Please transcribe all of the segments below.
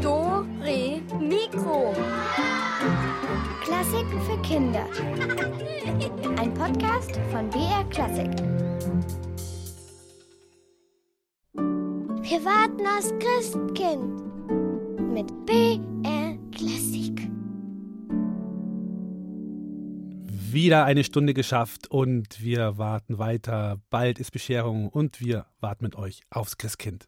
Do, Re, Mikro. Klassiken für Kinder. Ein Podcast von BR Klassik. Wir warten aufs Christkind mit BR Wieder eine Stunde geschafft und wir warten weiter. Bald ist Bescherung und wir warten mit euch aufs Christkind.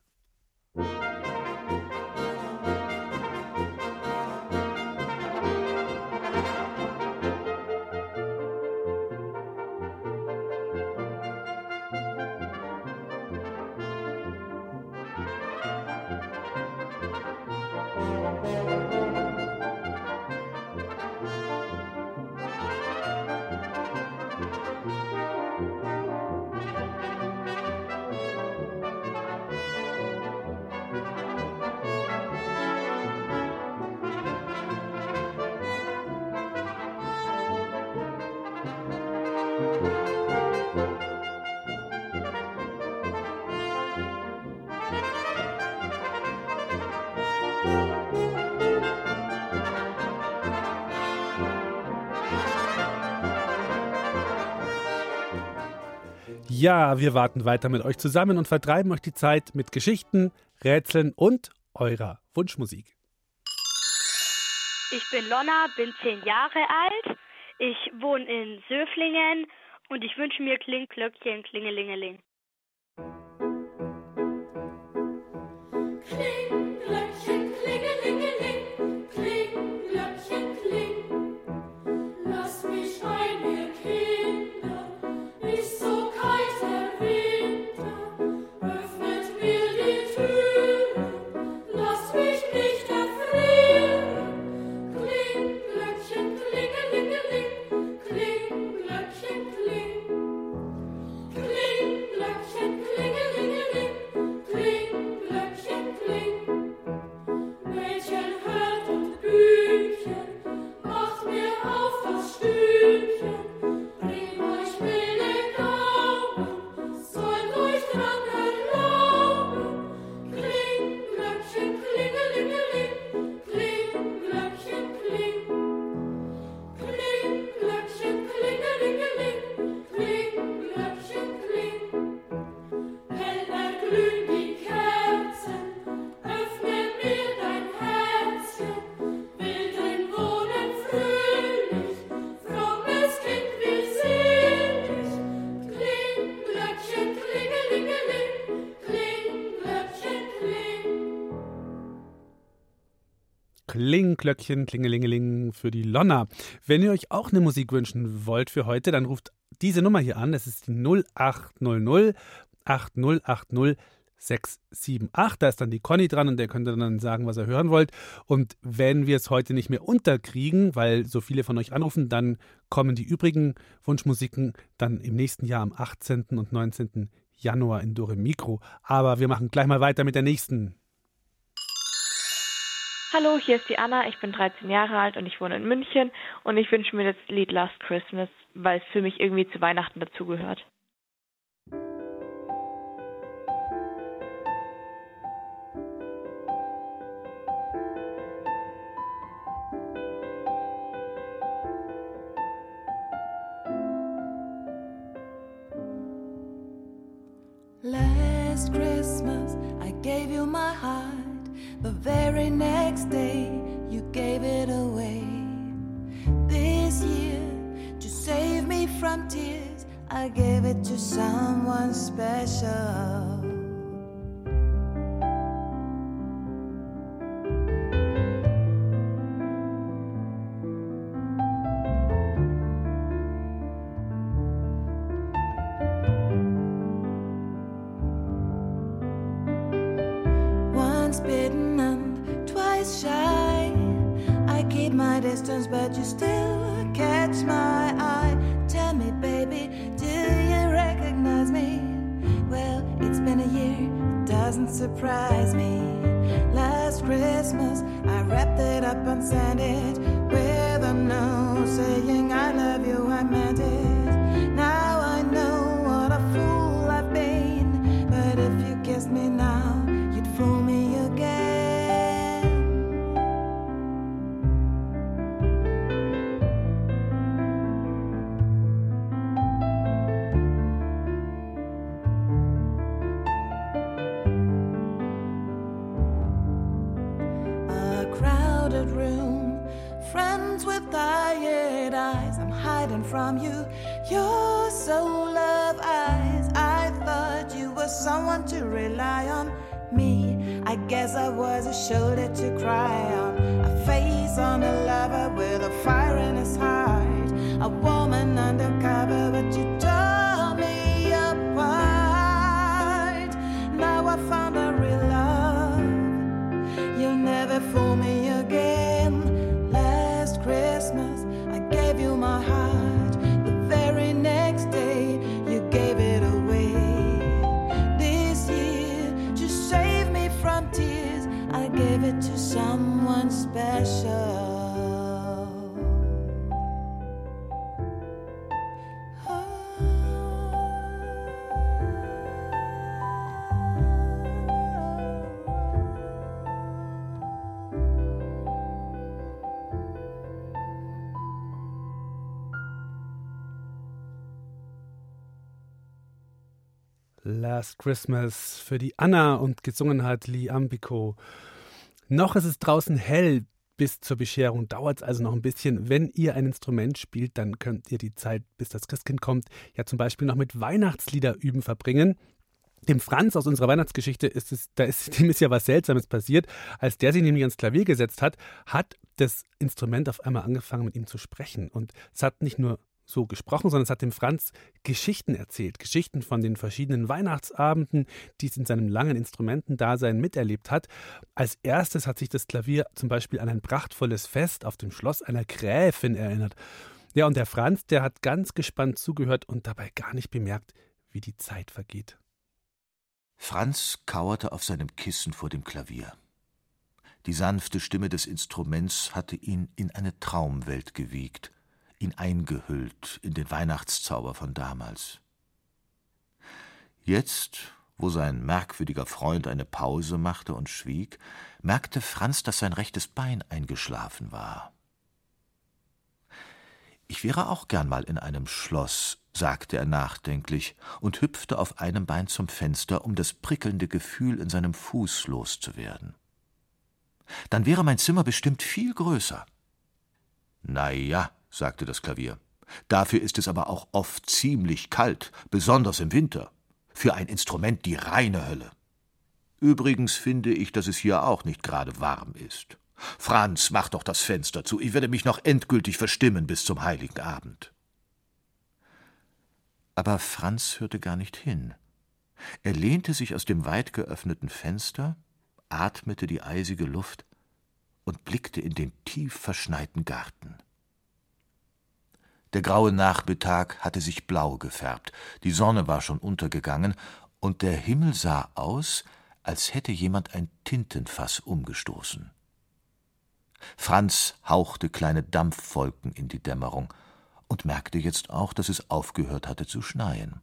Ja, wir warten weiter mit euch zusammen und vertreiben euch die Zeit mit Geschichten, Rätseln und eurer Wunschmusik. Ich bin Lonna, bin zehn Jahre alt. Ich wohne in Söflingen und ich wünsche mir Klingglöckchen, Klingelingeling. Glöckchen, Klingelingeling für die Lonna. Wenn ihr euch auch eine Musik wünschen wollt für heute, dann ruft diese Nummer hier an. Das ist die 0800 8080 678. Da ist dann die Conny dran und der könnte dann sagen, was ihr hören wollt. Und wenn wir es heute nicht mehr unterkriegen, weil so viele von euch anrufen, dann kommen die übrigen Wunschmusiken dann im nächsten Jahr am 18. und 19. Januar in Dore Mikro. Aber wir machen gleich mal weiter mit der nächsten. Hallo, hier ist die Anna, ich bin 13 Jahre alt und ich wohne in München und ich wünsche mir das Lied Last Christmas, weil es für mich irgendwie zu Weihnachten dazugehört. Last Christmas, I gave you my heart. The very next day, you gave it away. This year, to save me from tears, I gave it to someone special. just Last Christmas für die Anna und gesungen hat Lee Ambico. Noch ist es draußen hell. Bis zur Bescherung dauert es also noch ein bisschen. Wenn ihr ein Instrument spielt, dann könnt ihr die Zeit, bis das Christkind kommt, ja zum Beispiel noch mit Weihnachtslieder üben verbringen. Dem Franz aus unserer Weihnachtsgeschichte ist es, da ist, dem ist ja was Seltsames passiert. Als der sich nämlich ans Klavier gesetzt hat, hat das Instrument auf einmal angefangen, mit ihm zu sprechen. Und es hat nicht nur so gesprochen, sondern es hat dem Franz Geschichten erzählt. Geschichten von den verschiedenen Weihnachtsabenden, die es in seinem langen Instrumentendasein miterlebt hat. Als erstes hat sich das Klavier zum Beispiel an ein prachtvolles Fest auf dem Schloss einer Gräfin erinnert. Ja, und der Franz, der hat ganz gespannt zugehört und dabei gar nicht bemerkt, wie die Zeit vergeht. Franz kauerte auf seinem Kissen vor dem Klavier. Die sanfte Stimme des Instruments hatte ihn in eine Traumwelt gewiegt ihn eingehüllt in den Weihnachtszauber von damals. Jetzt, wo sein merkwürdiger Freund eine Pause machte und schwieg, merkte Franz, dass sein rechtes Bein eingeschlafen war. Ich wäre auch gern mal in einem Schloss, sagte er nachdenklich und hüpfte auf einem Bein zum Fenster, um das prickelnde Gefühl in seinem Fuß loszuwerden. Dann wäre mein Zimmer bestimmt viel größer. Na ja, sagte das Klavier. Dafür ist es aber auch oft ziemlich kalt, besonders im Winter. Für ein Instrument die reine Hölle. Übrigens finde ich, dass es hier auch nicht gerade warm ist. Franz, mach doch das Fenster zu, ich werde mich noch endgültig verstimmen bis zum heiligen Abend. Aber Franz hörte gar nicht hin. Er lehnte sich aus dem weit geöffneten Fenster, atmete die eisige Luft und blickte in den tief verschneiten Garten. Der graue Nachmittag hatte sich blau gefärbt, die Sonne war schon untergegangen, und der Himmel sah aus, als hätte jemand ein Tintenfass umgestoßen. Franz hauchte kleine Dampfwolken in die Dämmerung und merkte jetzt auch, dass es aufgehört hatte zu schneien.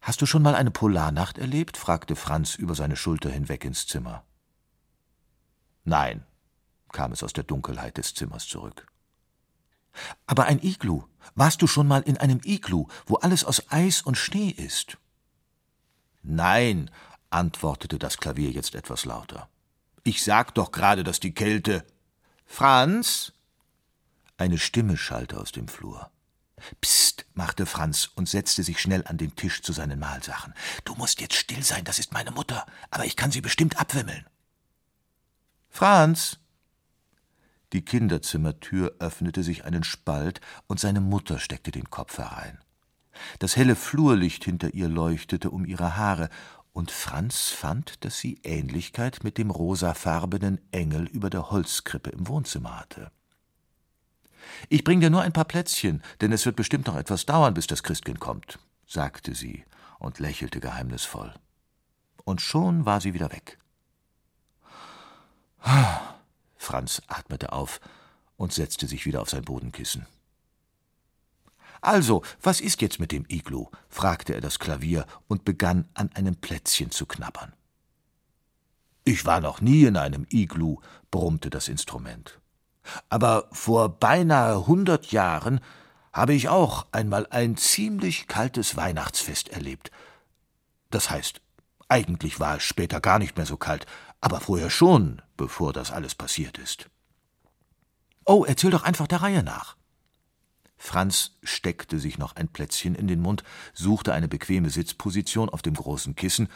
Hast du schon mal eine Polarnacht erlebt? fragte Franz über seine Schulter hinweg ins Zimmer. Nein, kam es aus der Dunkelheit des Zimmers zurück. Aber ein Iglu. Warst du schon mal in einem Iglu, wo alles aus Eis und Schnee ist? Nein, antwortete das Klavier jetzt etwas lauter. Ich sag doch gerade, dass die Kälte. Franz? Eine Stimme schallte aus dem Flur. Psst, machte Franz und setzte sich schnell an den Tisch zu seinen Mahlsachen. Du musst jetzt still sein, das ist meine Mutter, aber ich kann sie bestimmt abwimmeln. Franz, die Kinderzimmertür öffnete sich einen Spalt, und seine Mutter steckte den Kopf herein. Das helle Flurlicht hinter ihr leuchtete um ihre Haare, und Franz fand, dass sie Ähnlichkeit mit dem rosafarbenen Engel über der Holzkrippe im Wohnzimmer hatte. Ich bring dir nur ein paar Plätzchen, denn es wird bestimmt noch etwas dauern, bis das Christkind kommt, sagte sie und lächelte geheimnisvoll. Und schon war sie wieder weg. Franz atmete auf und setzte sich wieder auf sein Bodenkissen. Also, was ist jetzt mit dem Iglu? fragte er das Klavier und begann an einem Plätzchen zu knabbern. Ich war noch nie in einem Iglu, brummte das Instrument. Aber vor beinahe hundert Jahren habe ich auch einmal ein ziemlich kaltes Weihnachtsfest erlebt. Das heißt, eigentlich war es später gar nicht mehr so kalt, Aber vorher schon, bevor das alles passiert ist. Oh, erzähl doch einfach der Reihe nach. Franz steckte sich noch ein Plätzchen in den Mund, suchte eine bequeme Sitzposition auf dem großen Kissen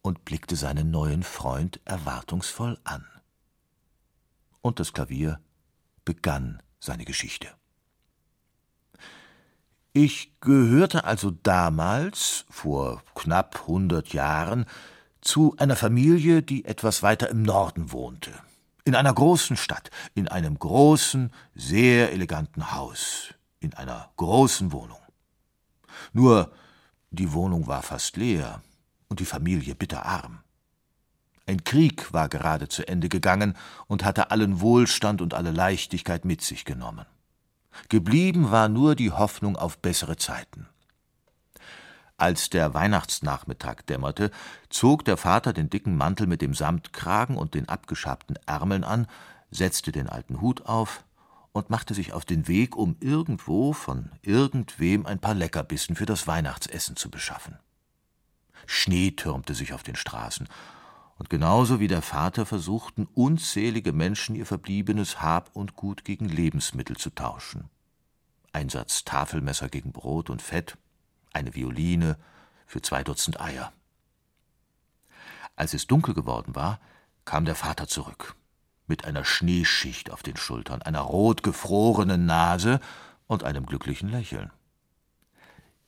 und blickte seinen neuen Freund erwartungsvoll an. Und das Klavier begann seine Geschichte. Ich gehörte also damals, vor knapp hundert Jahren, zu einer Familie, die etwas weiter im Norden wohnte. In einer großen Stadt, in einem großen, sehr eleganten Haus, in einer großen Wohnung. Nur die Wohnung war fast leer und die Familie bitterarm. Ein Krieg war gerade zu Ende gegangen und hatte allen Wohlstand und alle Leichtigkeit mit sich genommen. Geblieben war nur die Hoffnung auf bessere Zeiten. Als der Weihnachtsnachmittag dämmerte, zog der Vater den dicken Mantel mit dem Samtkragen und den abgeschabten Ärmeln an, setzte den alten Hut auf und machte sich auf den Weg, um irgendwo von irgendwem ein paar Leckerbissen für das Weihnachtsessen zu beschaffen. Schnee türmte sich auf den Straßen, und genauso wie der Vater versuchten unzählige Menschen ihr verbliebenes Hab und Gut gegen Lebensmittel zu tauschen. Ein Satz Tafelmesser gegen Brot und Fett, eine Violine für zwei Dutzend Eier. Als es dunkel geworden war, kam der Vater zurück, mit einer Schneeschicht auf den Schultern, einer rot gefrorenen Nase und einem glücklichen Lächeln.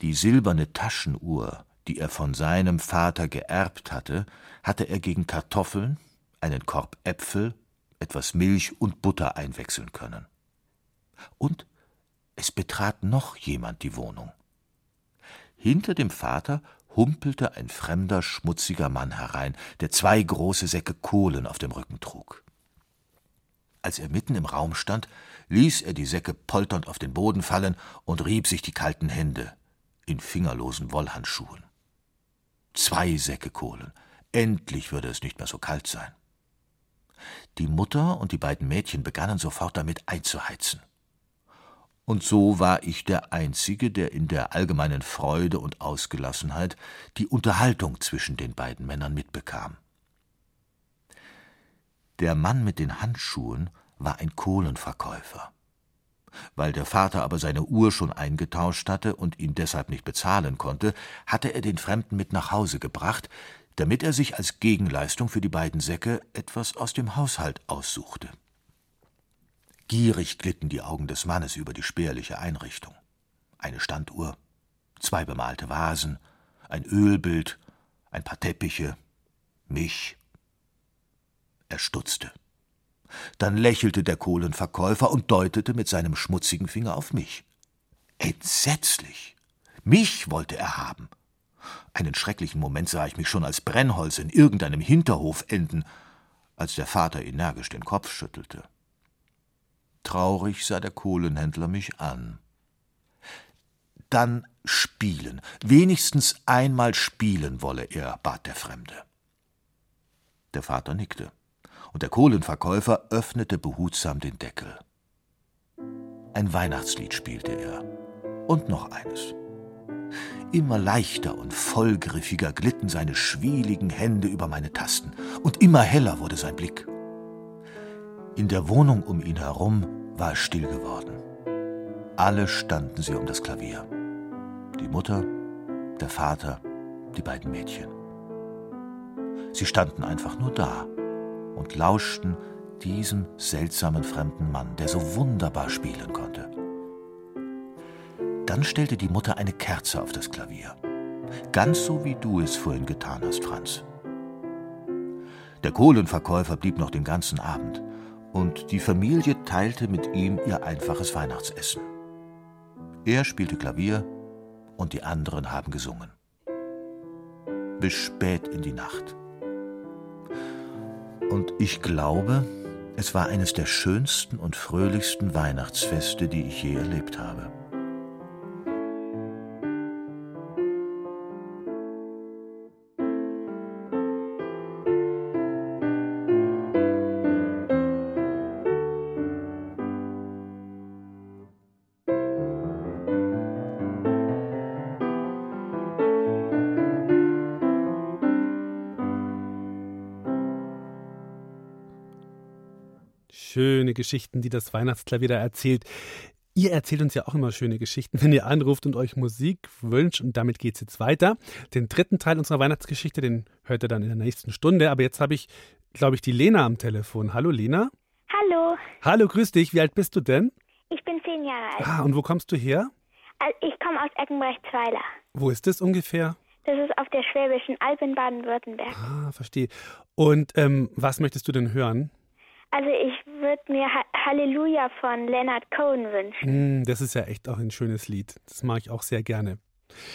Die silberne Taschenuhr, die er von seinem Vater geerbt hatte, hatte er gegen Kartoffeln, einen Korb Äpfel, etwas Milch und Butter einwechseln können. Und es betrat noch jemand die Wohnung. Hinter dem Vater humpelte ein fremder, schmutziger Mann herein, der zwei große Säcke Kohlen auf dem Rücken trug. Als er mitten im Raum stand, ließ er die Säcke polternd auf den Boden fallen und rieb sich die kalten Hände in fingerlosen Wollhandschuhen. Zwei Säcke Kohlen. Endlich würde es nicht mehr so kalt sein. Die Mutter und die beiden Mädchen begannen sofort damit einzuheizen und so war ich der Einzige, der in der allgemeinen Freude und Ausgelassenheit die Unterhaltung zwischen den beiden Männern mitbekam. Der Mann mit den Handschuhen war ein Kohlenverkäufer. Weil der Vater aber seine Uhr schon eingetauscht hatte und ihn deshalb nicht bezahlen konnte, hatte er den Fremden mit nach Hause gebracht, damit er sich als Gegenleistung für die beiden Säcke etwas aus dem Haushalt aussuchte. Gierig glitten die Augen des Mannes über die spärliche Einrichtung. Eine Standuhr, zwei bemalte Vasen, ein Ölbild, ein paar Teppiche, mich. Er stutzte. Dann lächelte der Kohlenverkäufer und deutete mit seinem schmutzigen Finger auf mich. Entsetzlich. Mich wollte er haben. Einen schrecklichen Moment sah ich mich schon als Brennholz in irgendeinem Hinterhof enden, als der Vater energisch den Kopf schüttelte. Traurig sah der Kohlenhändler mich an. Dann spielen, wenigstens einmal spielen wolle er, bat der Fremde. Der Vater nickte, und der Kohlenverkäufer öffnete behutsam den Deckel. Ein Weihnachtslied spielte er, und noch eines. Immer leichter und vollgriffiger glitten seine schwieligen Hände über meine Tasten, und immer heller wurde sein Blick. In der Wohnung um ihn herum war es still geworden. Alle standen sie um das Klavier. Die Mutter, der Vater, die beiden Mädchen. Sie standen einfach nur da und lauschten diesem seltsamen fremden Mann, der so wunderbar spielen konnte. Dann stellte die Mutter eine Kerze auf das Klavier. Ganz so wie du es vorhin getan hast, Franz. Der Kohlenverkäufer blieb noch den ganzen Abend und die Familie teilte mit ihm ihr einfaches Weihnachtsessen. Er spielte Klavier und die anderen haben gesungen. Bis spät in die Nacht. Und ich glaube, es war eines der schönsten und fröhlichsten Weihnachtsfeste, die ich je erlebt habe. Schöne Geschichten, die das Weihnachtsklavier da erzählt. Ihr erzählt uns ja auch immer schöne Geschichten, wenn ihr anruft und euch Musik wünscht. Und damit geht es jetzt weiter. Den dritten Teil unserer Weihnachtsgeschichte, den hört ihr dann in der nächsten Stunde. Aber jetzt habe ich, glaube ich, die Lena am Telefon. Hallo Lena. Hallo, Hallo, grüß dich. Wie alt bist du denn? ich bin zehn Jahre alt. Ah, und wo kommst du her? Also Ich komme aus Eckenbrechtsweiler. Wo ist das ungefähr? Das ist auf der Schwäbischen Alb in Baden-Württemberg. Ah, verstehe. Und ähm, was möchtest du denn hören? Also ich würde mir ha Halleluja von Leonard Cohen wünschen. Hm, das ist ja echt auch ein schönes Lied. Das mag ich auch sehr gerne.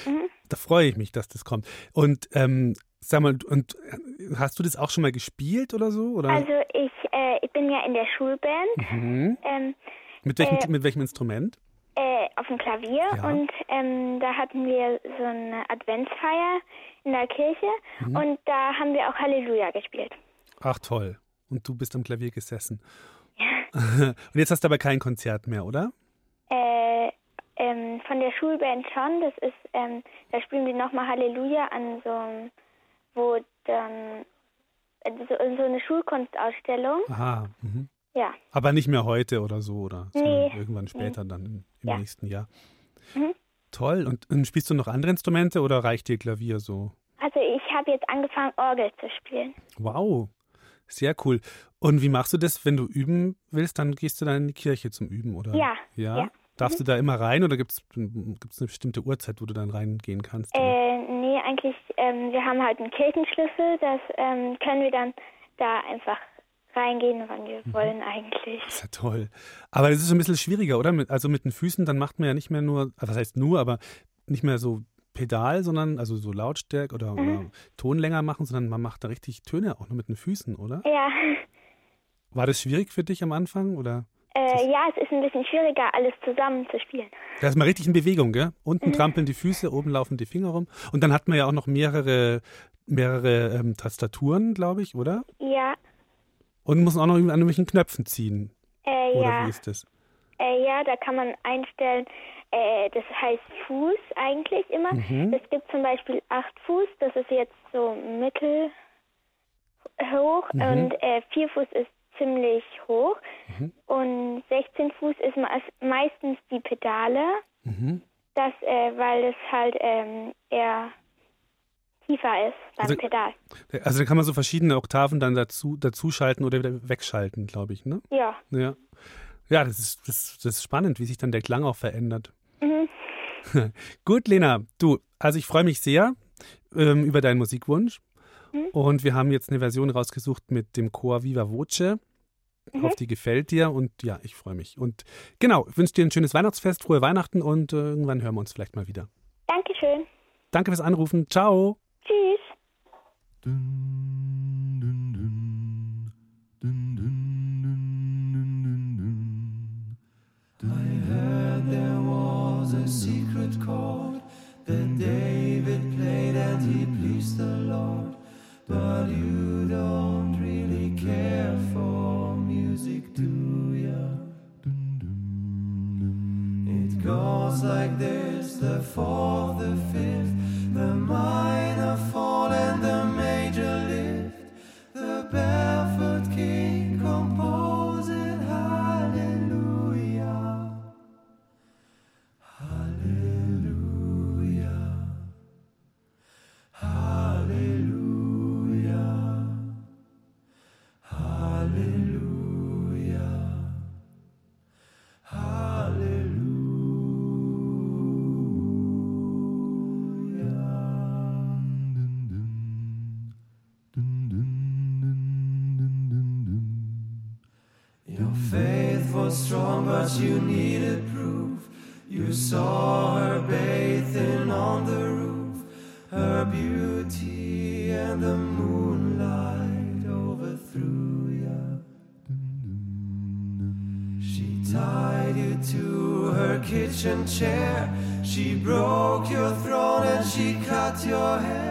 Mhm. Da freue ich mich, dass das kommt. Und ähm, sag mal, und äh, hast du das auch schon mal gespielt oder so? Oder? Also ich, äh, ich bin ja in der Schulband mhm. ähm, mit, welchem, äh, mit welchem Instrument? äh, auf dem Klavier Ja. und ähm, da hatten wir so eine Adventsfeier in der Kirche Mhm. und da haben wir auch Halleluja gespielt. Ach toll. Und du bist am Klavier gesessen. und jetzt hast du aber kein Konzert mehr, oder? Äh, ähm, von der Schulband schon. Das ist, ähm, da spielen wir nochmal Halleluja an so, einem- wo dann äh, so, so eine Schulkunstausstellung. Aha. Mhm. Ja, Aber nicht mehr heute oder so, oder? Nee. Irgendwann später dann im, im Ja. nächsten Jahr. Mhm. Toll. Und, und spielst du noch andere Instrumente oder reicht dir Klavier so? also ich habe jetzt angefangen Orgel zu spielen. Wow. Sehr cool. Und wie machst du das, wenn du üben willst? Dann gehst du dann in die Kirche zum Üben, oder? Ja, Ja? ja. Mhm. Darfst du da immer rein oder gibt es eine bestimmte Uhrzeit, wo du dann reingehen kannst? Äh, nee, eigentlich, ähm, wir haben halt einen Kirchenschlüssel. Das ähm, können wir dann da einfach reingehen, wann wir wollen eigentlich. Das ist ja toll. Aber das ist ein bisschen schwieriger, oder? Also mit den Füßen, dann macht man ja nicht mehr nur, was heißt nur, aber nicht mehr so Pedal, sondern also so Lautstärke oder, oder Mhm. Ton länger machen, sondern man macht da richtig Töne auch nur mit den Füßen, oder? Ja, War das schwierig für dich am Anfang? Oder? äh, ja, es ist ein bisschen schwieriger, alles zusammen zu spielen. Da ist man richtig in Bewegung, gell? Unten Mhm. trampeln die Füße, oben laufen die Finger rum. Und dann hat man ja auch noch mehrere, mehrere ähm, Tastaturen, glaube ich, oder? Ja, Und muss auch noch an irgendwelchen Knöpfen ziehen. äh, Oder ja. wie ist das? Äh, ja, da kann man einstellen, äh, das heißt Fuß eigentlich immer. Mhm. Es gibt zum Beispiel 8 Fuß, das ist jetzt so mittel hoch Mhm. und äh, 4 Fuß ist ziemlich hoch Mhm. und 16 Fuß ist me meistens die Pedale, Mhm. das, äh, weil es halt ähm, eher tiefer ist beim Also- Pedal. Also da kann man so verschiedene Oktaven dann dazu, dazuschalten oder wieder wegschalten, glaube ich, ne? Ja. Ja. Ja, das ist, das, das ist spannend, wie sich dann der Klang auch verändert. Mhm. Gut, Lena, du, also ich freue mich sehr ähm, über deinen Musikwunsch. Mhm. Und wir haben jetzt eine Version rausgesucht mit dem Chor Viva Voce. Ich Mhm. hoffe, die gefällt dir und ja, ich freue mich. Und genau, ich wünsche dir ein schönes Weihnachtsfest, frohe Weihnachten und äh, irgendwann hören wir uns vielleicht mal wieder. Dankeschön. Danke fürs Anrufen. Ciao. Tschüss. There that David played and he pleased the Lord. But you don't really care for music, do ya? It goes like this the fourth, the fifth, the minor fall kitchen chair. She broke your throne and she cut your hair.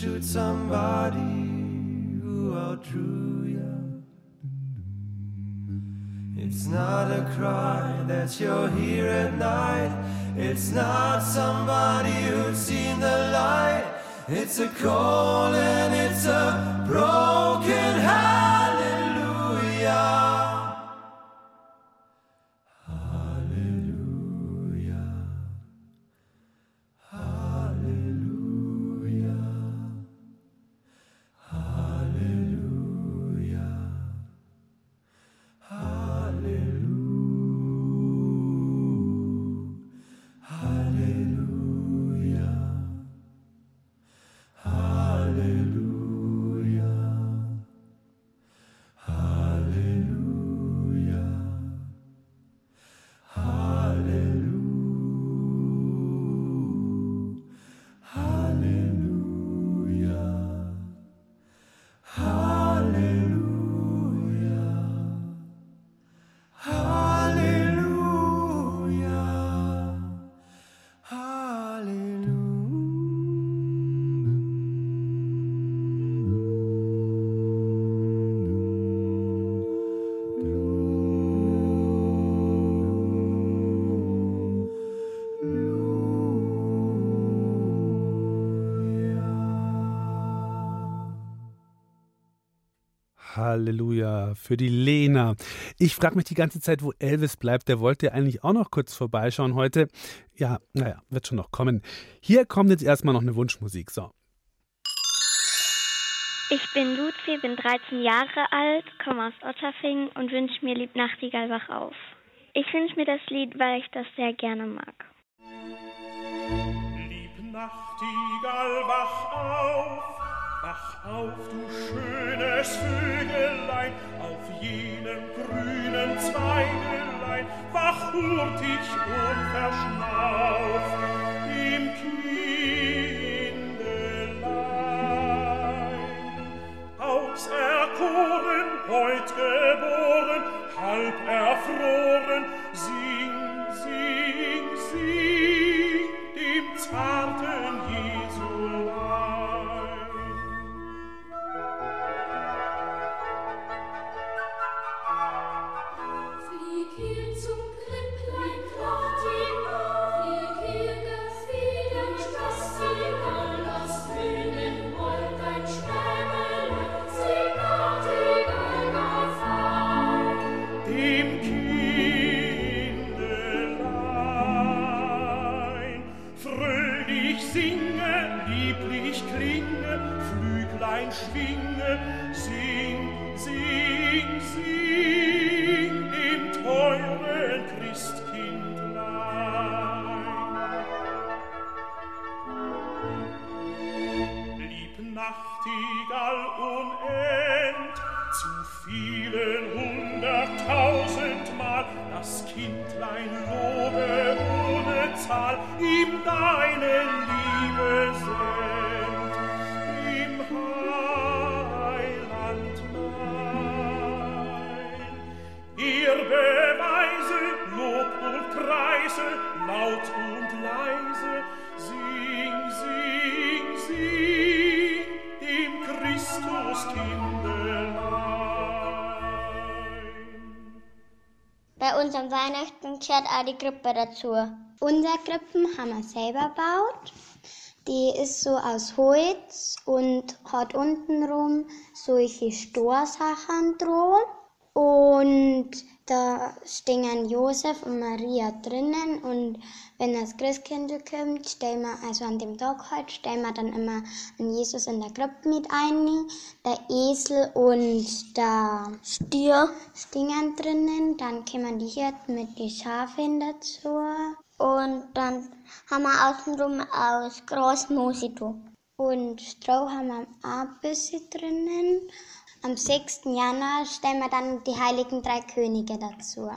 Shoot somebody who outdrew you. It's not a cry that you're here at night. It's not somebody who's seen the light. It's a call and it's a broken für die Lena. Ich frage mich die ganze Zeit, wo Elvis bleibt. Der wollte eigentlich auch noch kurz vorbeischauen heute. Ja, naja, wird schon noch kommen. Hier kommt jetzt erstmal noch eine Wunschmusik. So. Ich bin Luzi, bin 13 Jahre alt, komme aus Otterfing und wünsche mir Lieb Nachtigall wach auf. Ich wünsche mir das Lied, weil ich das sehr gerne mag. Lieb Nachtigall wach auf Wach auf, du schönes Vögelein, auf jenem grünen Zweigelein, wach hurtig und verschnauf im Kindelein. Auserkoren, heut geboren, halb erfroren, sing, sing, sing, dem zarten Bei unserem Weihnachten gehört auch die Krippe dazu. Unser Krippen haben wir selber gebaut. Die ist so aus Holz und hat untenrum solche Storsachen dran. Und da stehen Josef und Maria drinnen. Und wenn das Christkind kommt, stellen wir, also an dem Tag halt, stellen wir dann immer einen Jesus in der Krippe mit ein. Der Esel und der Stier stehen drinnen. Dann kommen die Hirten mit den Schafen dazu. Und dann haben wir außenrum aus Großmoose Und Stroh haben wir auch ein bisschen drinnen. Am 6. Januar stellen wir dann die heiligen drei Könige dazu.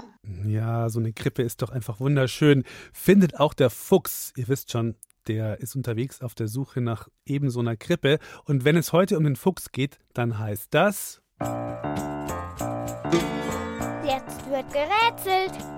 Ja, so eine Krippe ist doch einfach wunderschön. Findet auch der Fuchs, ihr wisst schon, der ist unterwegs auf der Suche nach eben so einer Krippe. Und wenn es heute um den Fuchs geht, dann heißt das. Jetzt wird gerätselt.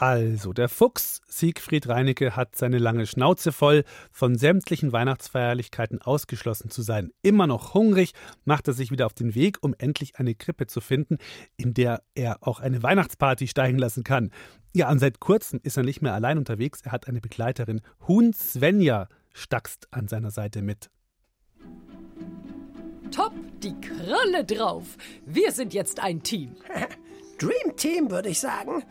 Also, der Fuchs Siegfried Reinecke hat seine lange Schnauze voll, von sämtlichen Weihnachtsfeierlichkeiten ausgeschlossen zu sein. Immer noch hungrig macht er sich wieder auf den Weg, um endlich eine Krippe zu finden, in der er auch eine Weihnachtsparty steigen lassen kann. Ja, und seit kurzem ist er nicht mehr allein unterwegs. Er hat eine Begleiterin. Huhn Svenja stackst an seiner Seite mit. Top, die Kralle drauf. Wir sind jetzt ein Team. Dream Team, würde ich sagen.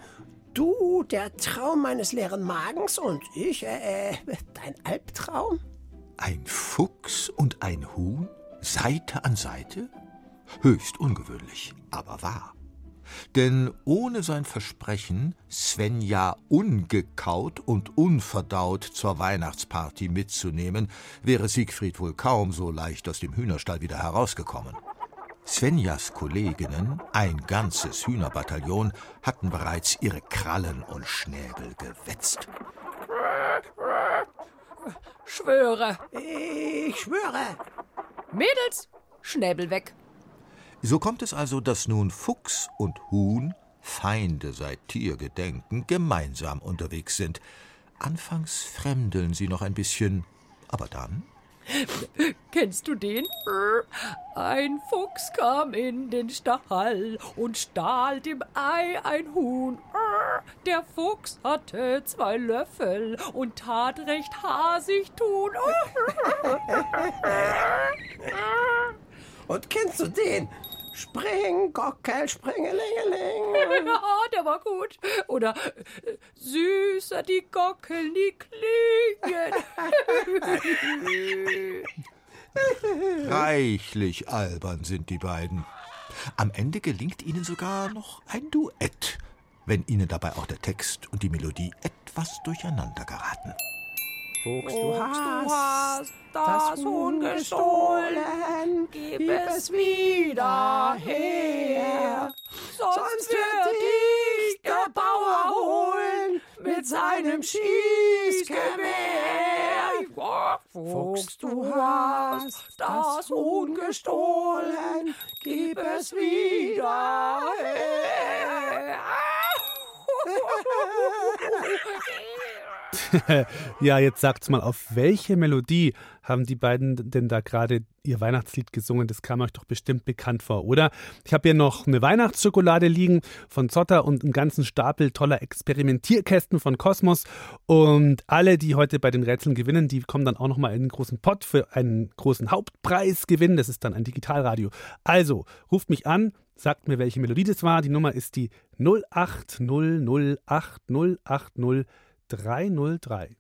Du, der Traum meines leeren Magens und ich, äh, äh, dein Albtraum? Ein Fuchs und ein Huhn? Seite an Seite? Höchst ungewöhnlich, aber wahr. Denn ohne sein Versprechen, Svenja ungekaut und unverdaut zur Weihnachtsparty mitzunehmen, wäre Siegfried wohl kaum so leicht aus dem Hühnerstall wieder herausgekommen. Svenjas Kolleginnen, ein ganzes Hühnerbataillon, hatten bereits ihre Krallen und Schnäbel gewetzt. Schwöre. Ich schwöre. Mädels, Schnäbel weg. So kommt es also, dass nun Fuchs und Huhn, Feinde seit Tiergedenken, gemeinsam unterwegs sind. Anfangs fremdeln sie noch ein bisschen, aber dann Kennst du den? Ein Fuchs kam in den Stall und stahl dem Ei ein Huhn. Der Fuchs hatte zwei Löffel und tat recht hasig tun. Und kennst du den? Spring, Gockel, Springelingeling. Ja, der war gut. Oder äh, süßer die Gockeln, die klingen. Reichlich albern sind die beiden. Am Ende gelingt ihnen sogar noch ein Duett, wenn ihnen dabei auch der Text und die Melodie etwas durcheinander geraten. Fuchs, du hast das Huhn gestohlen, gib es wieder her. Sonst wird dich der Bauer holen mit seinem Schießgewehr. Fuchs, du hast das Huhn gestohlen, gib es wieder her. ja, jetzt sagt's mal, auf welche Melodie haben die beiden denn da gerade ihr Weihnachtslied gesungen? Das kam euch doch bestimmt bekannt vor, oder? Ich habe hier noch eine Weihnachtsschokolade liegen von Zotter und einen ganzen Stapel toller Experimentierkästen von Kosmos. Und alle, die heute bei den Rätseln gewinnen, die kommen dann auch nochmal in einen großen Pott für einen großen Hauptpreis gewinnen. Das ist dann ein Digitalradio. Also, ruft mich an, sagt mir, welche Melodie das war. Die Nummer ist die 08008080303. 303.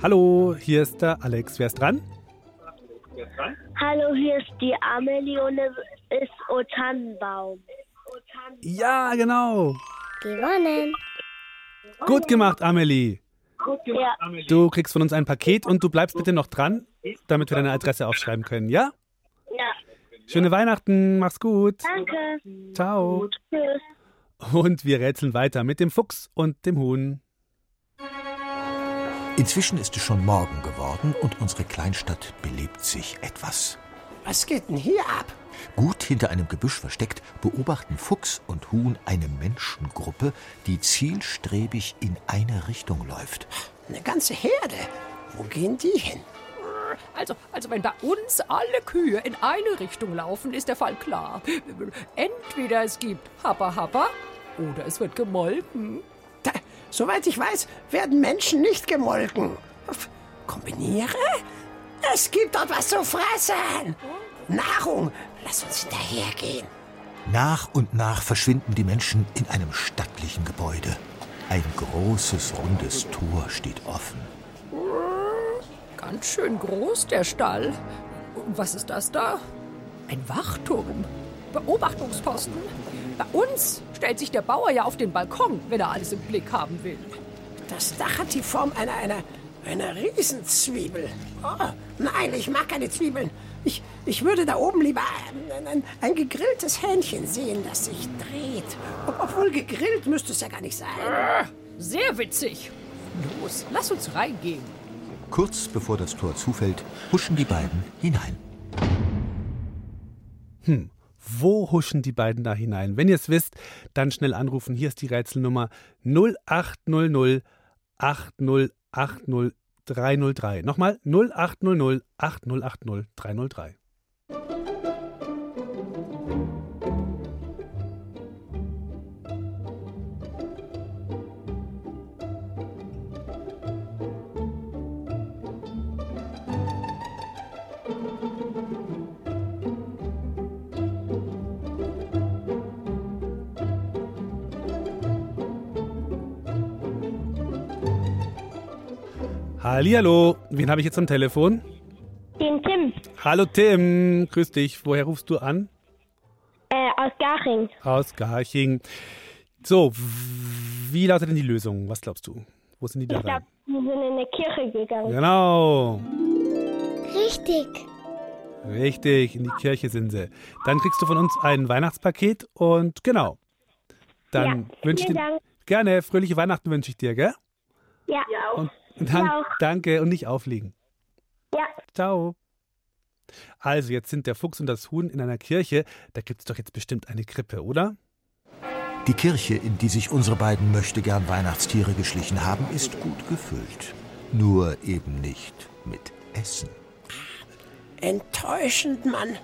Hallo, hier ist der Alex. Wer ist dran? Hallo, hier ist die Amelie und ist O Tannenbaum. Ja, genau. Gewonnen. Gut gemacht, Amelie. Ja. Du kriegst von uns ein Paket und du bleibst bitte noch dran, damit wir deine Adresse aufschreiben können, ja? Ja. Schöne Weihnachten, mach's gut. Danke. Ciao. Tschüss. Und wir rätseln weiter mit dem Fuchs und dem Huhn. Inzwischen ist es schon Morgen geworden und unsere Kleinstadt belebt sich etwas. Was geht denn hier ab? Gut hinter einem Gebüsch versteckt beobachten Fuchs und Huhn eine Menschengruppe, die zielstrebig in eine Richtung läuft. Eine ganze Herde. Wo gehen die hin? Also, also wenn bei uns alle Kühe in eine Richtung laufen, ist der Fall klar. Entweder es gibt Happa Happa oder es wird gemolken. Da, soweit ich weiß, werden Menschen nicht gemolken. Kombiniere? Es gibt dort was zu fressen. Nahrung. Lass uns hinterhergehen. Nach und nach verschwinden die Menschen in einem stattlichen Gebäude. Ein großes, rundes Tor steht offen. Ganz schön groß, der Stall. Und was ist das da? Ein Wachturm. Beobachtungsposten. Bei uns stellt sich der Bauer ja auf den Balkon, wenn er alles im Blick haben will. Das Dach hat die Form einer, einer Eine Riesenzwiebel. Oh, nein, ich mag keine Zwiebeln. Ich, ich würde da oben lieber ein, ein, ein gegrilltes Hähnchen sehen, das sich dreht. Ob, obwohl gegrillt müsste es ja gar nicht sein. Sehr witzig. Los, lass uns reingehen. Kurz bevor das Tor zufällt, huschen die beiden hinein. Hm, wo huschen die beiden da hinein? Wenn ihr es wisst, dann schnell anrufen. Hier ist die Rätselnummer 0800 8080 303. Nochmal 0800 8080 303. Hallihallo, wen habe ich jetzt am Telefon? Den Tim Hallo Tim, grüß dich. Woher rufst du an? äh, aus Garching. Aus Garching. So, wie lautet denn die Lösung? Was glaubst du? Wo sind die da Ich glaube, die sind in eine Kirche gegangen. Genau, Richtig. richtig, in die Kirche sind sie. Dann kriegst du von uns ein Weihnachtspaket und genau. Dann Ja, wünsche ich dir Dank. gerne fröhliche Weihnachten wünsche ich dir, gell? Ja. Und dann, Ja auch. danke und nicht auflegen. Ja. Ciao. Also, jetzt sind der Fuchs und das Huhn in einer Kirche. Da gibt es doch jetzt bestimmt eine Krippe, oder? Die Kirche, in die sich unsere beiden möchtegern Weihnachtstiere geschlichen haben, ist gut gefüllt. Nur eben nicht mit Essen. Enttäuschend, Mann.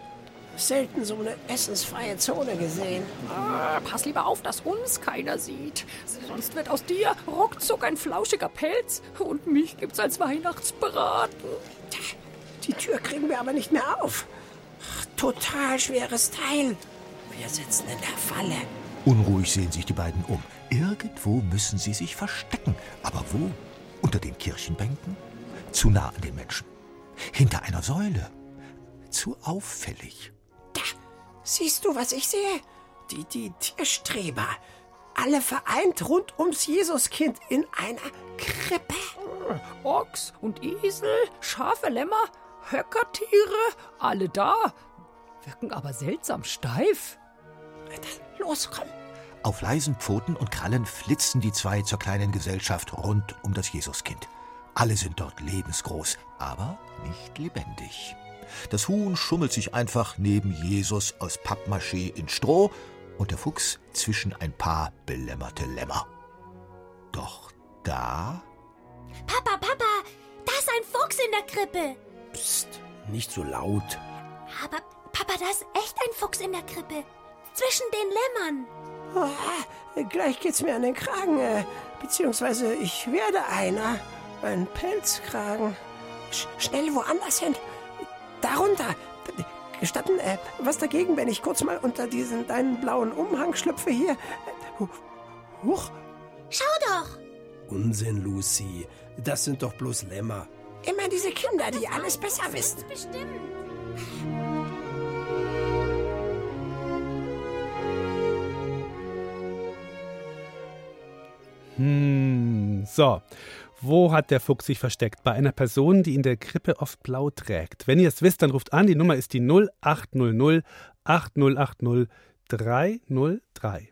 Selten so eine essensfreie Zone gesehen. Ah, pass lieber auf, dass uns keiner sieht. Sonst wird aus dir ruckzuck ein flauschiger Pelz und mich gibt's als Weihnachtsbraten. Die Tür kriegen wir aber nicht mehr auf. Ach, Total schweres Teil. Wir sitzen in der Falle. Unruhig sehen sich die beiden um. Irgendwo müssen sie sich verstecken. Aber wo? Unter den Kirchenbänken? Zu nah an den Menschen. Hinter einer Säule? Zu auffällig. Siehst du, was ich sehe? Die, die Tierstreber. Alle vereint rund ums Jesuskind in einer Krippe. Ochs und Esel, Schafe, Lämmer, Höckertiere, alle da. Wirken aber seltsam steif. Los, komm. Auf leisen Pfoten und Krallen flitzen die zwei zur kleinen Gesellschaft rund um das Jesuskind. Alle sind dort lebensgroß, aber nicht lebendig. Das Huhn schummelt sich einfach neben Jesus aus Pappmaché in Stroh und der Fuchs zwischen ein paar belämmerte Lämmer. Doch da Papa, Papa, da ist ein Fuchs in der Krippe. Psst, nicht so laut. Aber, Papa, da ist echt ein Fuchs in der Krippe. Zwischen den Lämmern. Ah, gleich geht's mir an den Kragen. Äh, beziehungsweise ich werde einer. Ein Pelzkragen. Sch schnell woanders hin. Darunter. Gestatten, äh, was dagegen, wenn ich kurz mal unter diesen deinen blauen Umhang schlüpfe hier? Äh, hu- Huch. Schau doch. Unsinn, Lucy. Das sind doch bloß Lämmer. Immer diese Kinder, die alles besser wissen. Bestimmt. Hm, so. Wo hat der Fuchs sich versteckt? Bei einer Person, die in der Krippe oft blau trägt. Wenn ihr es wisst, dann ruft an. Die Nummer ist die 0800 8080 303.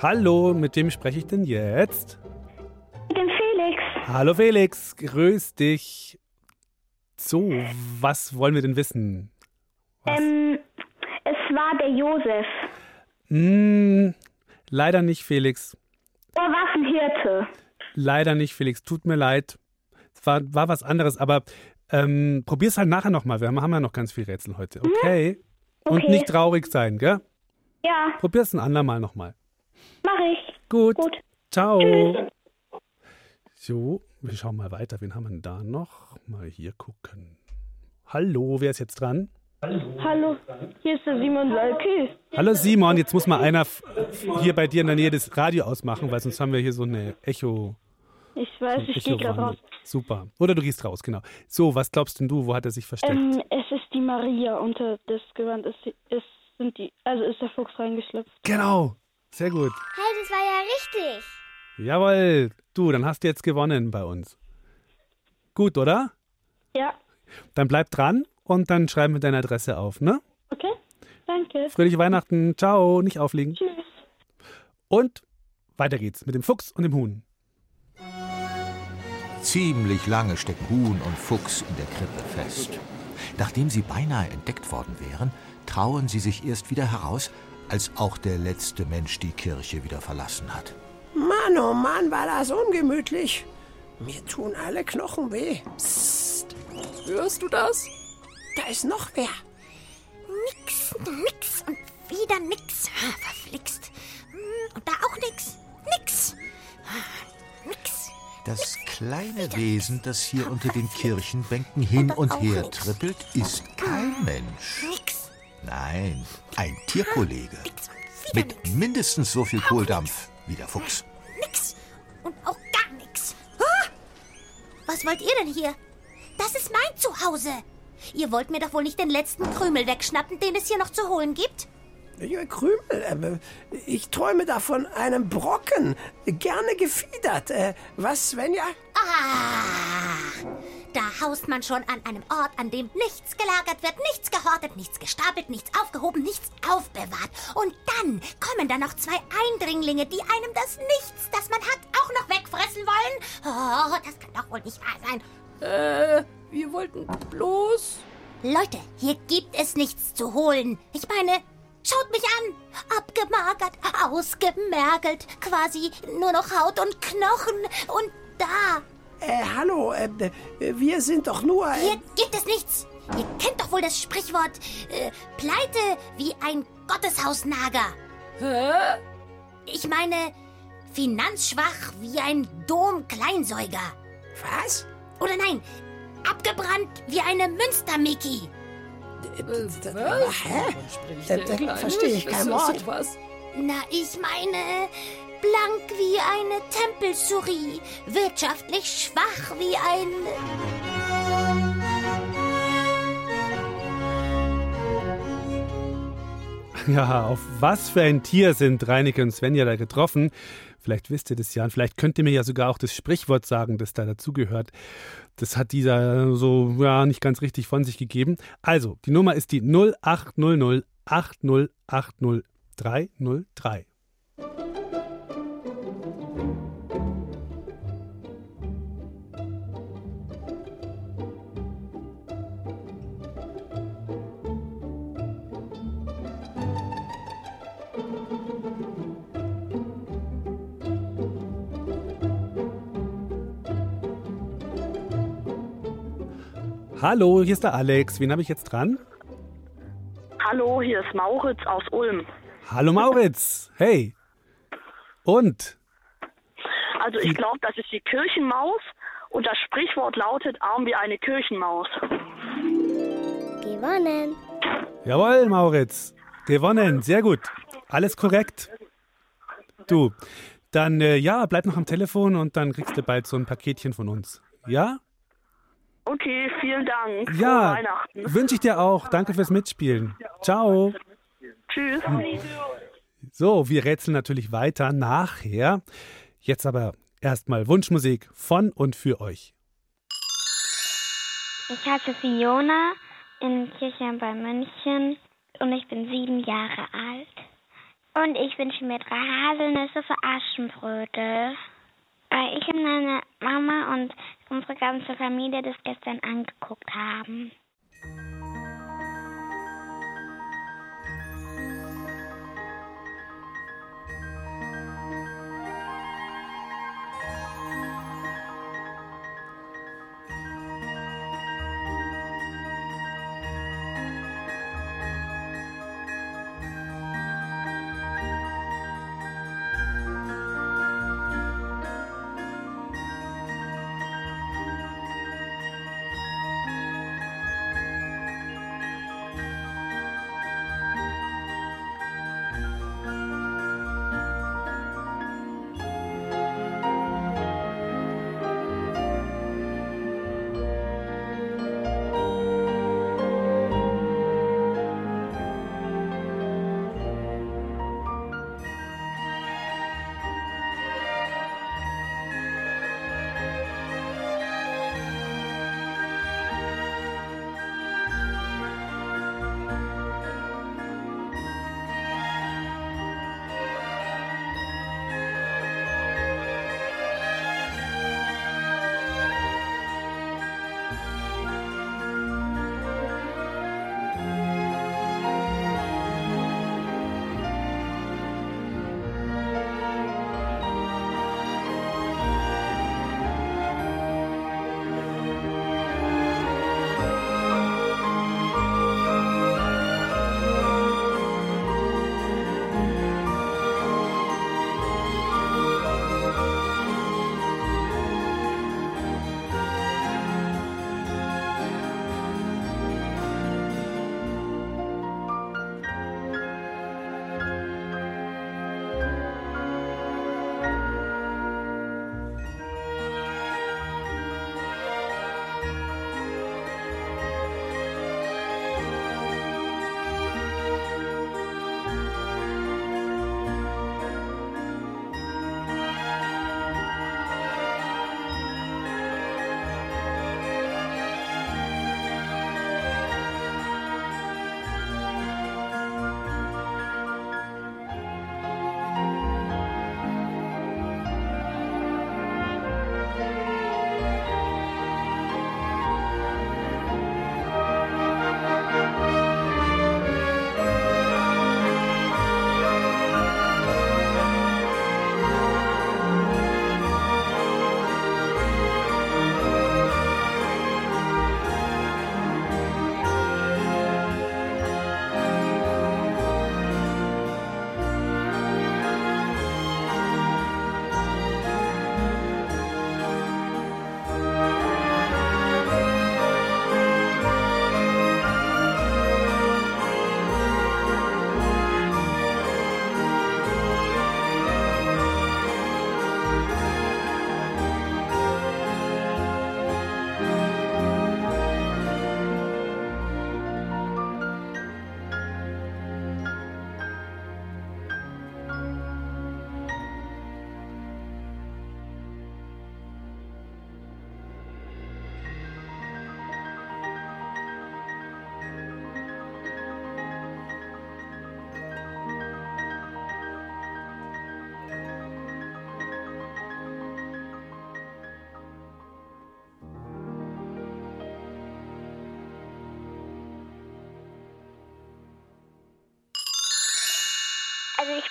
Hallo, mit wem spreche ich denn jetzt? Mit dem Felix. Hallo Felix, grüß dich. So, was wollen wir denn wissen? Ähm, es war der Josef. Hm, leider nicht, Felix. Er war ein Hirte. Leider nicht, Felix. Tut mir leid. Es war, war was anderes, aber ähm, probier's halt nachher nochmal. Wir haben, haben ja noch ganz viel Rätsel heute. Okay? Und Okay. nicht traurig sein, gell? Ja, Probier's ein andermal nochmal. Mach ich. Gut. Gut. Ciao. Tschüss. So, Wir schauen mal weiter. Wen haben wir denn da noch? Mal hier gucken. Hallo, wer ist jetzt dran? Hallo, hier ist der Simon Salke. Hallo Simon, jetzt muss mal einer hier bei dir in der Nähe das Radio ausmachen, weil sonst haben wir hier so eine Echo. Ich weiß, ich gehe gerade raus. Super. Oder du gehst raus, genau. So, was glaubst denn du, wo hat er sich versteckt? Ähm, es ist die Maria unter das Gewand. Es ist, sind die, also ist der Fuchs reingeschlüpft. Genau. Sehr gut. Hey, das war ja richtig. Jawohl. Du, dann hast du jetzt gewonnen bei uns. Gut, oder? Ja, Dann bleib dran und dann schreiben wir deine Adresse auf, ne? okay. Danke. Fröhliche Weihnachten. Ciao. Nicht auflegen. Tschüss. Und weiter geht's mit dem Fuchs und dem Huhn. Ziemlich lange stecken Huhn und Fuchs in der Krippe fest. Nachdem sie beinahe entdeckt worden wären, trauen sie sich erst wieder heraus, als auch der letzte Mensch die Kirche wieder verlassen hat. Mann, oh Mann, war das ungemütlich. Mir tun alle Knochen weh. Psst. Hörst du das? Da ist noch wer. Nix, nix und wieder nix. Ah, Verflixt. Hm, Und da auch nix. Nix. Ah, Nix. Das kleine Wesen, das hier unter den Kirchenbänken hin und her trippelt, ist kein Mensch. Nix. Nein, ein Tierkollege. Mit mindestens so viel Kohldampf wie der Fuchs. Nix. Und auch gar nix. Ah! Was wollt ihr denn hier? Das ist mein Zuhause. Ihr wollt mir doch wohl nicht den letzten Krümel wegschnappen, den es hier noch zu holen gibt? Ja, Krümel, äh, ich träume da von einem Brocken. Gerne gefiedert. Äh, was, Svenja? Ah, da haust man schon an einem Ort, an dem nichts gelagert wird, nichts gehortet, nichts gestapelt, nichts aufgehoben, nichts aufbewahrt. Und dann kommen da noch zwei Eindringlinge, die einem das Nichts, das man hat, auch noch wegfressen wollen. Oh, das kann doch wohl nicht wahr sein. Äh, wir wollten bloß. Leute, hier gibt es nichts zu holen. Ich meine, schaut mich an. Abgemagert, ausgemergelt, quasi nur noch Haut und Knochen. Und da, Äh, hallo, äh, wir sind doch nur... Äh, Hier gibt es nichts. Ihr kennt doch wohl das Sprichwort äh, Pleite wie ein Gotteshausnager. Hä? Ich meine, finanzschwach wie ein Dom-Kleinsäuger. Was? Oder nein, abgebrannt wie eine Münstermiki. Was? Äh, verstehe ich kein Wort. sowas? Na, ich meine, blank wie eine Tempelsurie, wirtschaftlich schwach wie ein... Ja, auf was für ein Tier sind Reineke und Svenja da getroffen? Vielleicht wisst ihr das ja und vielleicht könnt ihr mir ja sogar auch das Sprichwort sagen, das da dazugehört. Das hat dieser so ja nicht ganz richtig von sich gegeben. Also, die Nummer ist die 0800 8080 Hallo, hier ist der Alex. Wen habe ich jetzt dran? Hallo, hier ist Mauritz aus Ulm. Hallo Mauritz. Hey. Und? Also ich glaube, das ist die Kirchenmaus und das Sprichwort lautet arm wie eine Kirchenmaus. Gewonnen. Jawohl, Mauritz. Gewonnen. Sehr gut. Alles korrekt. Du, dann äh, ja, bleib noch am Telefon und dann kriegst du bald so ein Paketchen von uns. Ja? Okay, vielen Dank. Ja. Weihnachten. Wünsche ich dir auch. Danke fürs Mitspielen. Ciao. Tschüss. So, wir rätseln natürlich weiter nachher. Jetzt aber erstmal Wunschmusik von und für euch. Ich heiße Fiona in Kirchheim bei München und ich bin sieben Jahre alt. Und ich wünsche mir drei Haselnüsse für Aschenbrödel. Weil ich und meine Mama und unsere ganze Familie das gestern angeguckt haben.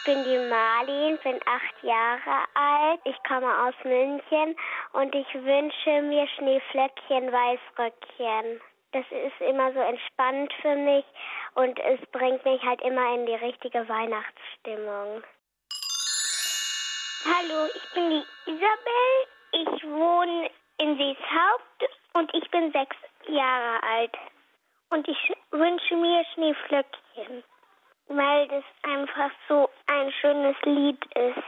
Bin die Marlin, bin acht Jahre alt. Ich komme aus München und ich wünsche mir Schneeflöckchen, Weißröckchen. Das ist immer so entspannt für mich und es bringt mich halt immer in die richtige Weihnachtsstimmung. Hallo, ich bin die Isabel. Ich wohne in Seeshaupt und ich bin sechs Jahre alt. Und ich wünsche mir Schneeflöckchen, weil das einfach so ein schönes Lied ist.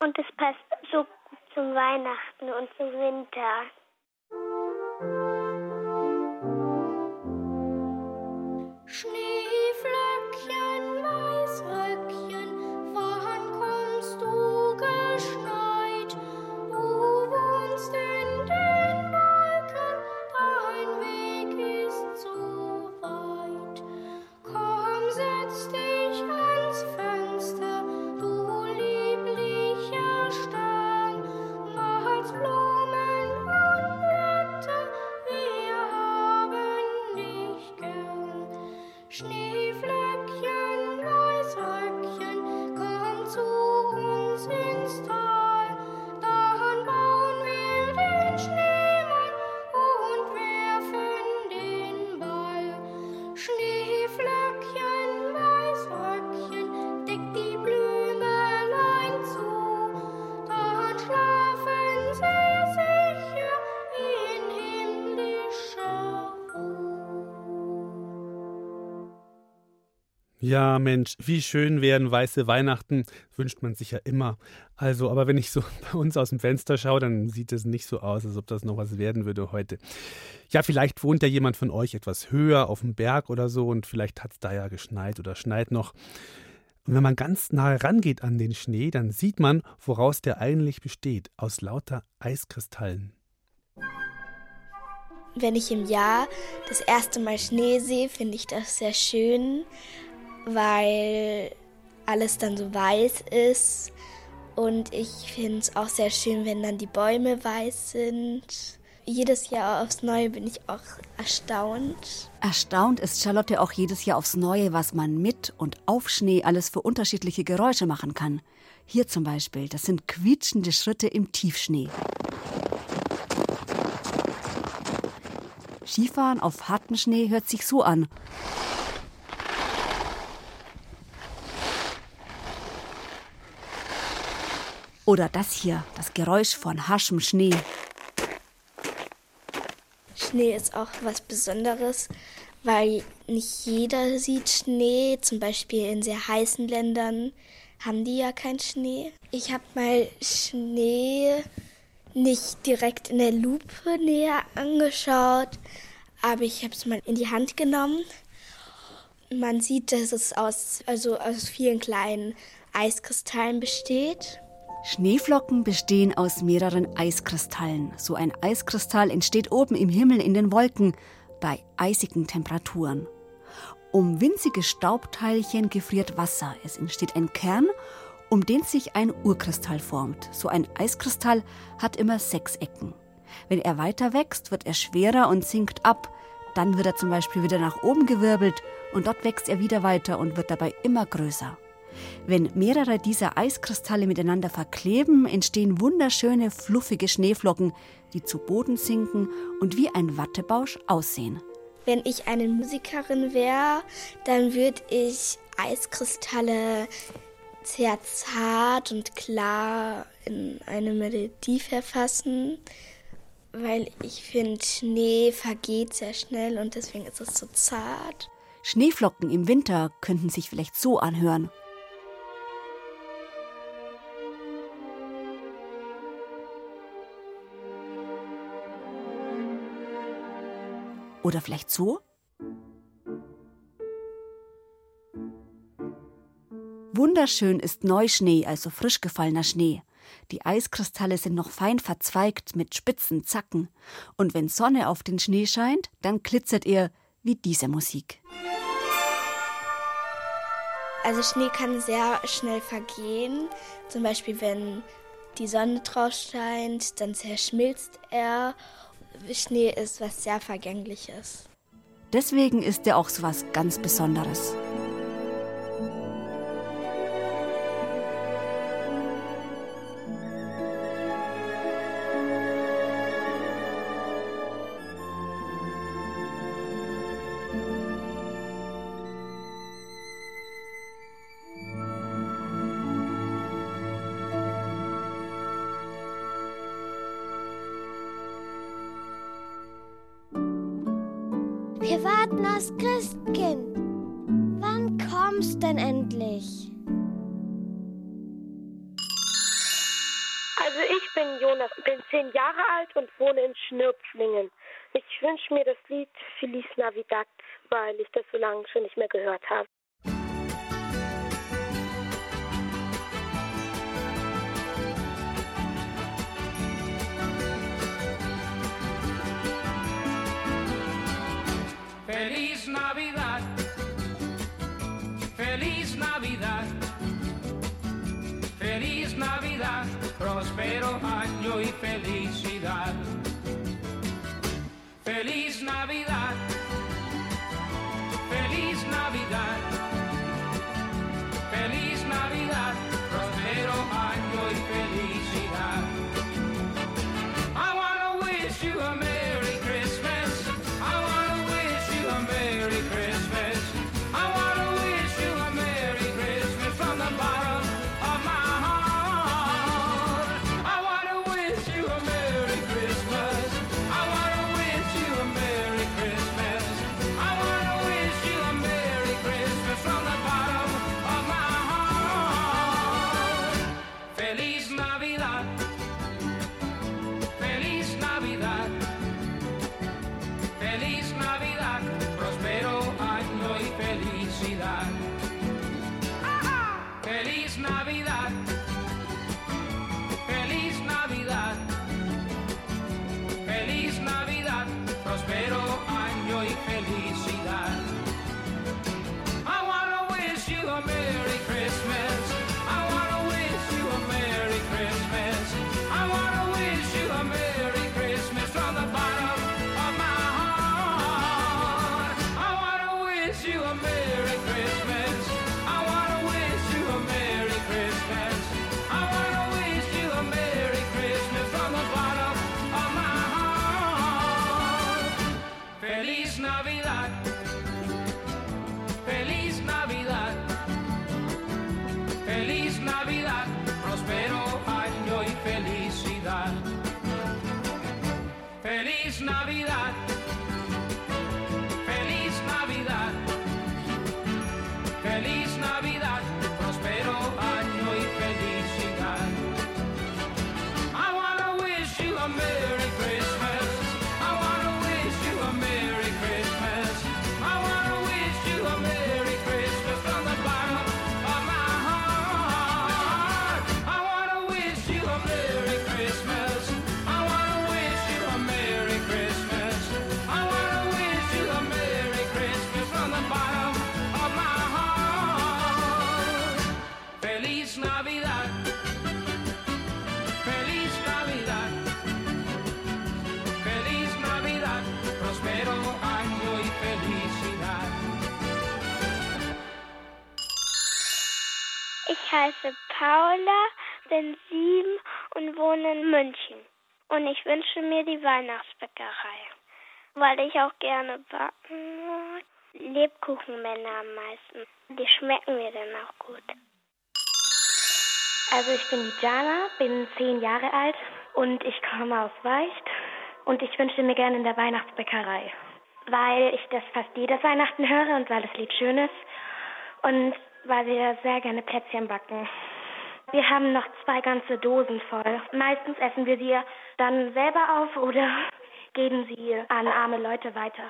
Und es passt so gut zum Weihnachten und zum Winter. Schneeflöckchen, Ja, Mensch, wie schön wären weiße Weihnachten, wünscht man sich ja immer. Also, aber wenn ich so bei uns aus dem Fenster schaue, dann sieht es nicht so aus, als ob das noch was werden würde heute. Ja, vielleicht wohnt ja jemand von euch etwas höher auf dem Berg oder so und vielleicht hat es da ja geschneit oder schneit noch. Und wenn man ganz nah rangeht an den Schnee, dann sieht man, woraus der eigentlich besteht, aus lauter Eiskristallen. Wenn ich im Jahr das erste Mal Schnee sehe, finde ich das sehr schön, weil alles dann so weiß ist. Und ich finde es auch sehr schön, wenn dann die Bäume weiß sind. Jedes Jahr aufs Neue bin ich auch erstaunt. Erstaunt ist Charlotte auch jedes Jahr aufs Neue, was man mit und auf Schnee alles für unterschiedliche Geräusche machen kann. Hier zum Beispiel, das sind quietschende Schritte im Tiefschnee. Skifahren auf harten Schnee hört sich so an. Oder das hier, das Geräusch von harschem Schnee. Schnee ist auch was Besonderes, weil nicht jeder sieht Schnee. Zum Beispiel in sehr heißen Ländern haben die ja keinen Schnee. Ich habe mal Schnee nicht direkt in der Lupe näher angeschaut, aber ich habe es mal in die Hand genommen. Man sieht, dass es aus, also aus vielen kleinen Eiskristallen besteht. Schneeflocken bestehen aus mehreren Eiskristallen. So ein Eiskristall entsteht oben im Himmel in den Wolken bei eisigen Temperaturen. Um winzige Staubteilchen gefriert Wasser. Es entsteht ein Kern, um den sich ein Urkristall formt. So ein Eiskristall hat immer sechs Ecken. Wenn er weiter wächst, wird er schwerer und sinkt ab. Dann wird er zum Beispiel wieder nach oben gewirbelt und dort wächst er wieder weiter und wird dabei immer größer. Wenn mehrere dieser Eiskristalle miteinander verkleben, entstehen wunderschöne, fluffige Schneeflocken, die zu Boden sinken und wie ein Wattebausch aussehen. Wenn ich eine Musikerin wäre, dann würde ich Eiskristalle sehr zart und klar in eine Melodie verfassen, weil ich finde, Schnee vergeht sehr schnell und deswegen ist es so zart. Schneeflocken im Winter könnten sich vielleicht so anhören. Oder vielleicht so? Wunderschön ist Neuschnee, also frisch gefallener Schnee. Die Eiskristalle sind noch fein verzweigt mit spitzen Zacken. Und wenn Sonne auf den Schnee scheint, dann glitzert er wie diese Musik. Also Schnee kann sehr schnell vergehen. Zum Beispiel, wenn die Sonne drauf scheint, dann zerschmilzt er. Schnee ist was sehr Vergängliches. Deswegen ist er auch so was ganz Besonderes. Heiße Paula, bin sieben und wohne in München. Und ich wünsche mir die Weihnachtsbäckerei, weil ich auch gerne backen mag. Lebkuchenmänner am meisten. Die schmecken mir dann auch gut. Also ich bin die Jana, bin zehn Jahre alt und ich komme aus Weicht und ich wünsche mir gerne in der Weihnachtsbäckerei, weil ich das fast jedes Weihnachten höre und weil das Lied schön ist und weil wir sehr gerne Plätzchen backen. Wir haben noch zwei ganze Dosen voll. Meistens essen wir sie dann selber auf oder geben sie an arme Leute weiter.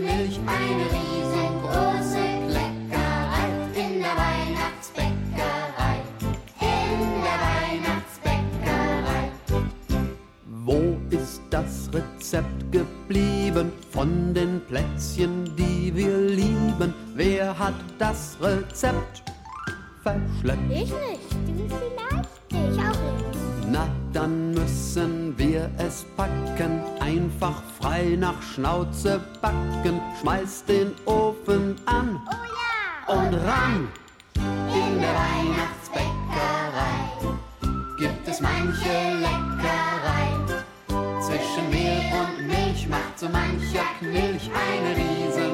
Knilch eine riesengroße Kleckerei. In der Weihnachtsbäckerei, in der Weihnachtsbäckerei. Wo ist das Rezept geblieben von den Plätzchen, die wir lieben? Wer hat das Rezept verschleppt? Ich nicht. Du vielleicht? Dann müssen wir es packen, einfach frei nach Schnauze backen. Schmeiß den Ofen an und ran. In der Weihnachtsbäckerei gibt es manche Leckerei. Zwischen Mehl und Milch macht so mancher Knilch eine riesengroße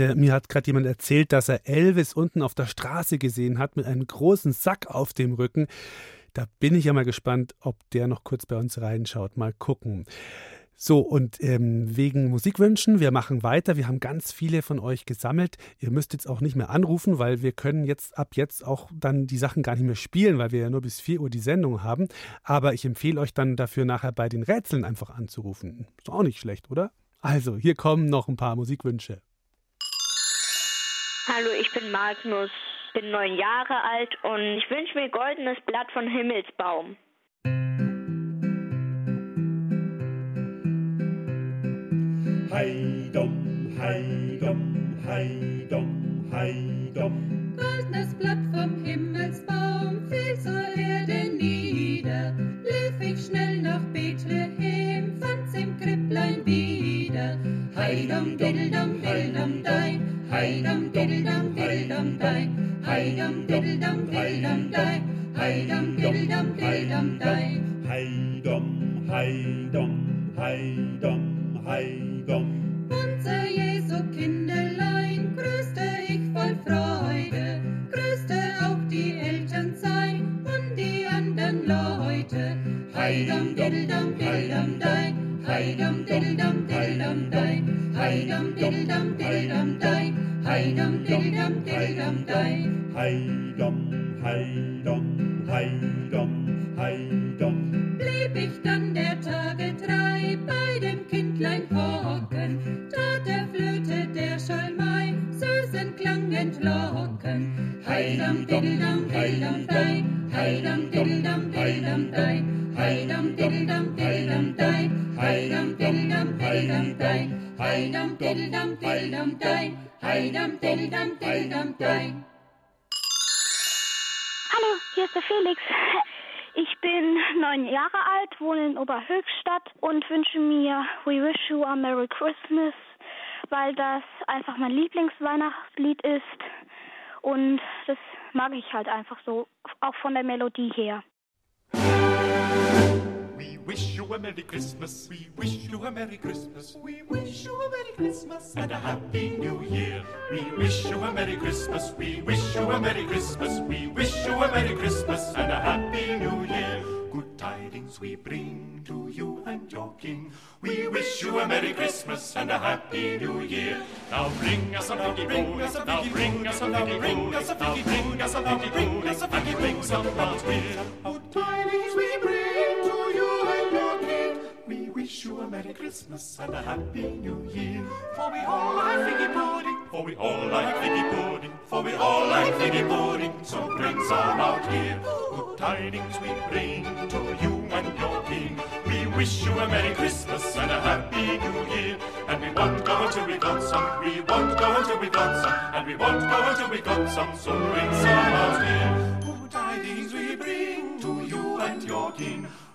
Leute, mir hat gerade jemand erzählt, dass er Elvis unten auf der Straße gesehen hat mit einem großen Sack auf dem Rücken. Da bin ich ja mal gespannt, ob der noch kurz bei uns reinschaut. Mal gucken. So, und ähm, wegen Musikwünschen, wir machen weiter. Wir haben ganz viele von euch gesammelt. Ihr müsst jetzt auch nicht mehr anrufen, weil wir können jetzt ab jetzt auch dann die Sachen gar nicht mehr spielen, weil wir ja nur bis 4 Uhr die Sendung haben. Aber ich empfehle euch dann dafür nachher bei den Rätseln einfach anzurufen. Ist auch nicht schlecht, oder? Also, hier kommen noch ein paar Musikwünsche. Hallo, ich bin Magnus, bin neun Jahre alt und ich wünsche mir goldenes Blatt von Himmelsbaum. Heidom, Heidom, Heidom, Heidom. Goldnes Blatt vom Himmelsbaum fiel zur Erde nieder. Lief ich schnell nach Bethlehem, fand's im Kripplein wieder. Heidam, diddledam, diddledam, dein. Heidam, diddledam, diddledam, dein. Heidam, diddledam, diddledam, dein. Heidam, diddledam, diddledam, dein. Heidom, Heidom, Heidom, Heidom. Unser Jesu Kinderlein grüßte ich voll Freude, grüßte auch die Eltern sein und die anderen Leute. Heidam, diddledam, diddledam, dein. Heidam, diddledam, diddledam, dein. Heidam, diddledam, dein. Heidam, diddledam, diddledam, dein. Heidom, Heidom, Heidom, Heidom. Blieb ich dann der Tage drei bei dem Kindlein hocken, tat der Flöte der Schalmei süßen Klang entlocken. Heidam, diddledam, diddledam, dein. Heidam, diddledam, diddledam, dein. Heidam, diddledam, diddledam, dein. Heidam, diddledam, diddledam, dein. Heidam, diddledam, diddledam, dein. Heidam, diddledam, diddledam, dein. Hallo, hier ist der Felix. Ich bin neun Jahre alt, wohne in Oberhöchstadt und wünsche mir We Wish You a Merry Christmas, weil das einfach mein Lieblingsweihnachtslied ist und das mag ich halt einfach so, auch von der Melodie her. you a Merry Christmas. We wish you a Merry Christmas. We wish you a Merry Christmas and a Happy New Year. We wish you a Merry Christmas. We wish you a Merry Christmas. We wish you a Merry Christmas and a Happy New Year. Good tidings we bring to you and your king. We wish you a Merry Christmas and a Happy New Year. Now bring us a biggie bring us a biggie bring us a bring us a biggie bring us a biggie bring us a bring us a biggie bring us a biggie bring bring bring wish you a Merry Christmas and a Happy New Year. For we all like figgy pudding, for we all like figgy pudding, for we all like figgy pudding, so bring some out here. Good tidings we bring to you and your king. We wish you a Merry Christmas and a Happy New Year. And we won't go until we got some, we won't go until we got some, and we won't go until we got some, so bring some out here. Good tidings we bring to you and your kin.